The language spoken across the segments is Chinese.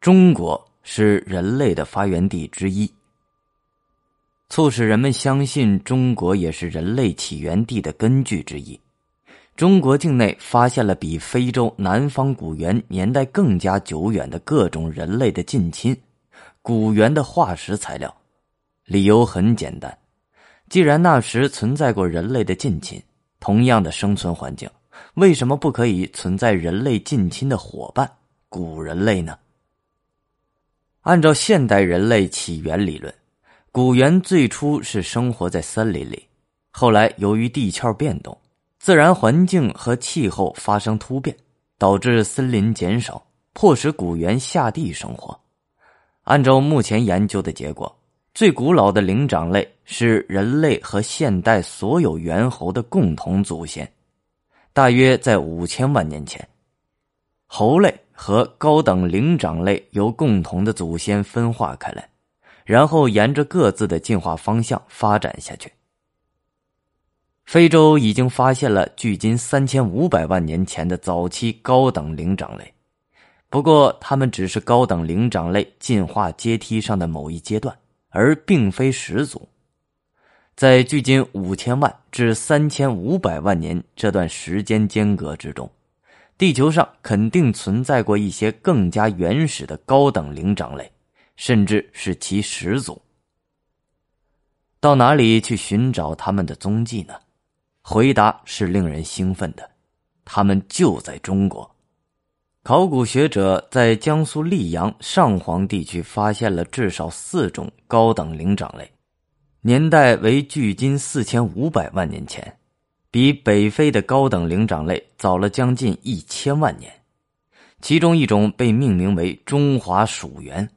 中国是人类的发源地之一。促使人们相信中国也是人类起源地的根据之一。中国境内发现了比非洲南方古猿年代更加久远的各种人类的近亲古猿的化石材料。理由很简单，既然那时存在过人类的近亲，同样的生存环境，为什么不可以存在人类近亲的伙伴古人类呢？按照现代人类起源理论。古猿最初是生活在森林里，后来由于地壳变动、自然环境和气候发生突变，导致森林减少，迫使古猿下地生活。按照目前研究的结果，最古老的灵长类是人类和现代所有猿猴的共同祖先，大约在五千万年前。猴类和高等灵长类由共同的祖先分化开来。然后沿着各自的进化方向发展下去。非洲已经发现了距今三千五百万年前的早期高等灵长类，不过它们只是高等灵长类进化阶梯上的某一阶段，而并非始祖。在距今五千万至三千五百万年这段时间间隔之中，地球上肯定存在过一些更加原始的高等灵长类。甚至是其始祖。到哪里去寻找他们的踪迹呢？回答是令人兴奋的，他们就在中国。考古学者在江苏溧阳上黄地区发现了至少四种高等灵长类，年代为距今四千五百万年前，比北非的高等灵长类早了将近一千万年。其中一种被命名为中华鼠猿。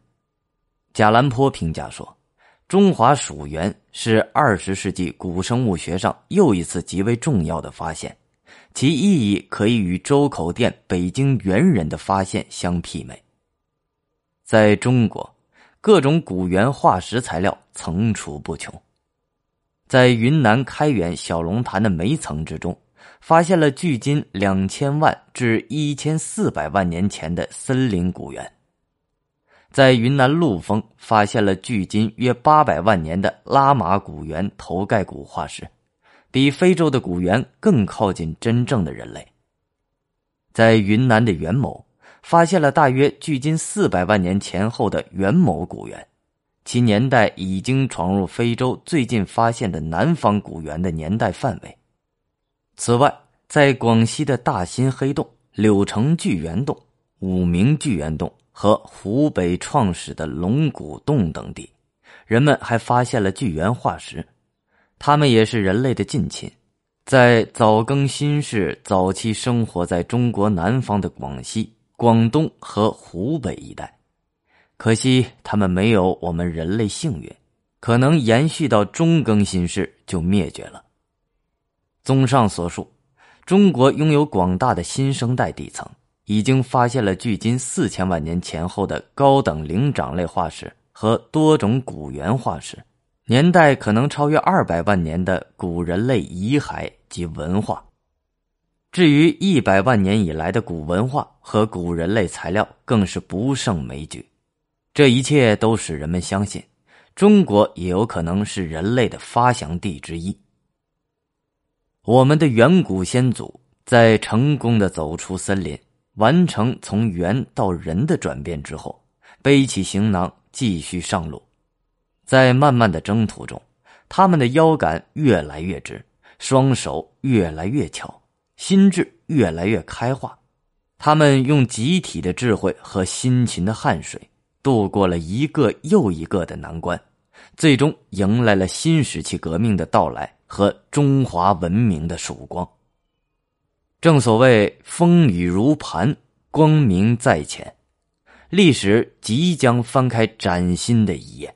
贾兰坡评价说：“中华鼠猿是二十世纪古生物学上又一次极为重要的发现，其意义可以与周口店北京猿人的发现相媲美。在中国，各种古猿化石材料层出不穷，在云南开远小龙潭的煤层之中，发现了距今两千万至一千四百万年前的森林古猿。”在云南陆丰发现了距今约八百万年的拉玛古猿头盖骨化石，比非洲的古猿更靠近真正的人类。在云南的元谋发现了大约距今四百万年前后的元谋古猿，其年代已经闯入非洲最近发现的南方古猿的年代范围。此外，在广西的大新黑洞、柳城巨猿洞、武鸣巨猿洞。和湖北创始的龙骨洞等地，人们还发现了巨猿化石，它们也是人类的近亲，在早更新世早期生活在中国南方的广西、广东和湖北一带，可惜他们没有我们人类幸运，可能延续到中更新世就灭绝了。综上所述，中国拥有广大的新生代底层。已经发现了距今四千万年前后的高等灵长类化石和多种古猿化石，年代可能超越二百万年的古人类遗骸及文化。至于一百万年以来的古文化和古人类材料，更是不胜枚举。这一切都使人们相信，中国也有可能是人类的发祥地之一。我们的远古先祖在成功的走出森林。完成从猿到人的转变之后，背起行囊继续上路，在漫漫的征途中，他们的腰杆越来越直，双手越来越巧，心智越来越开化。他们用集体的智慧和辛勤的汗水，度过了一个又一个的难关，最终迎来了新时期革命的到来和中华文明的曙光。正所谓风雨如磐，光明在前，历史即将翻开崭新的一页。